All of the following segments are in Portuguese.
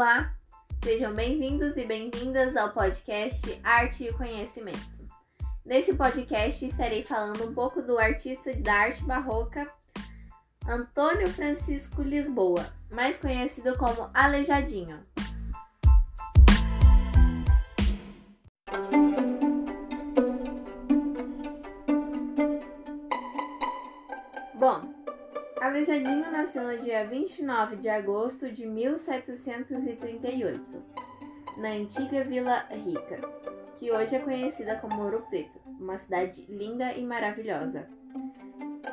Olá, sejam bem-vindos e bem-vindas ao podcast Arte e Conhecimento. Nesse podcast estarei falando um pouco do artista da arte barroca Antônio Francisco Lisboa, mais conhecido como Aleijadinho. Aleijadinho nasceu no dia 29 de agosto de 1738, na antiga Vila Rica, que hoje é conhecida como Ouro Preto, uma cidade linda e maravilhosa.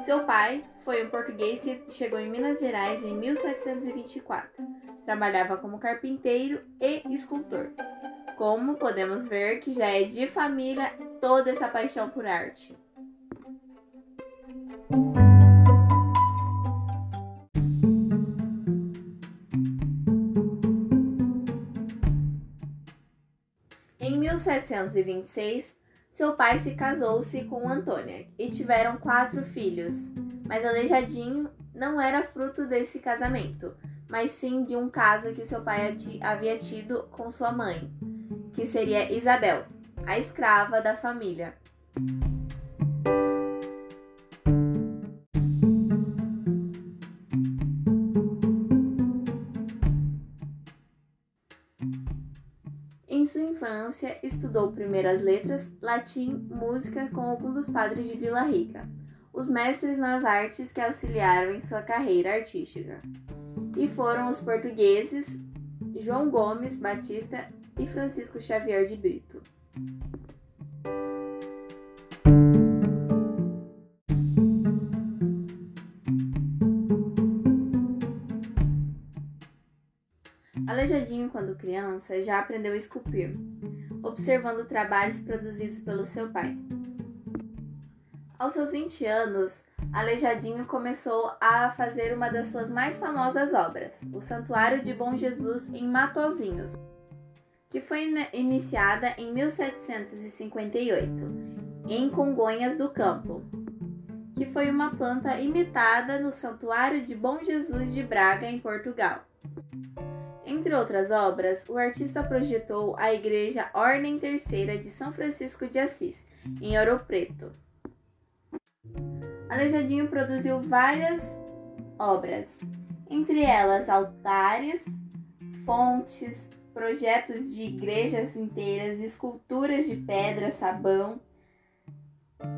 Seu pai foi um português que chegou em Minas Gerais em 1724. Trabalhava como carpinteiro e escultor. Como podemos ver que já é de família toda essa paixão por arte. 1726, seu pai se casou-se com Antônia e tiveram quatro filhos, mas Aleijadinho não era fruto desse casamento, mas sim de um caso que seu pai havia tido com sua mãe, que seria Isabel, a escrava da família. Infância, estudou primeiro as letras, latim, música com alguns dos padres de Vila Rica, os mestres nas artes que auxiliaram em sua carreira artística. E foram os portugueses João Gomes Batista e Francisco Xavier de Brito. Aleijadinho, quando criança, já aprendeu a esculpir, observando trabalhos produzidos pelo seu pai. Aos seus 20 anos, Aleijadinho começou a fazer uma das suas mais famosas obras, o Santuário de Bom Jesus em Matozinhos, que foi iniciada em 1758, em Congonhas do Campo, que foi uma planta imitada no Santuário de Bom Jesus de Braga, em Portugal. Entre outras obras, o artista projetou a Igreja Ordem Terceira de São Francisco de Assis, em Ouro Preto. Aleijadinho produziu várias obras, entre elas altares, fontes, projetos de igrejas inteiras, esculturas de pedra, sabão,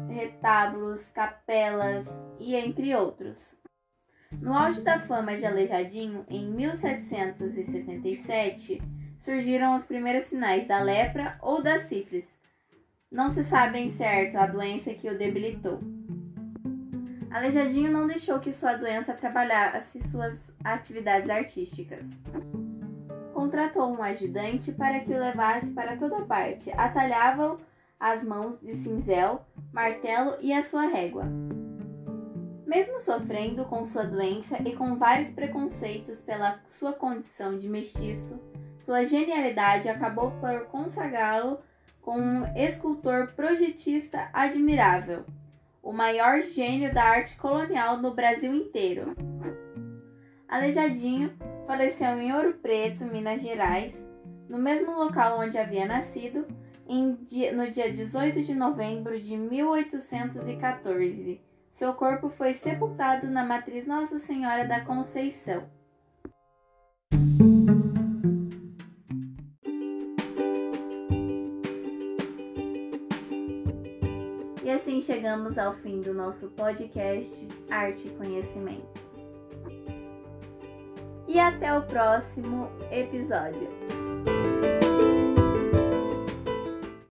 retábulos, capelas e entre outros. No auge da fama de Aleijadinho, em 1777, surgiram os primeiros sinais da lepra ou da sífilis. Não se sabe certo a doença que o debilitou. Aleijadinho não deixou que sua doença trabalhasse suas atividades artísticas. Contratou um ajudante para que o levasse para toda parte, atalhava as mãos de cinzel, martelo e a sua régua. Mesmo sofrendo com sua doença e com vários preconceitos pela sua condição de mestiço, sua genialidade acabou por consagrá-lo como um escultor projetista admirável, o maior gênio da arte colonial no Brasil inteiro. Aleijadinho faleceu em Ouro Preto, Minas Gerais, no mesmo local onde havia nascido, no dia 18 de novembro de 1814 seu corpo foi sepultado na matriz Nossa Senhora da Conceição. E assim chegamos ao fim do nosso podcast Arte e Conhecimento. E até o próximo episódio.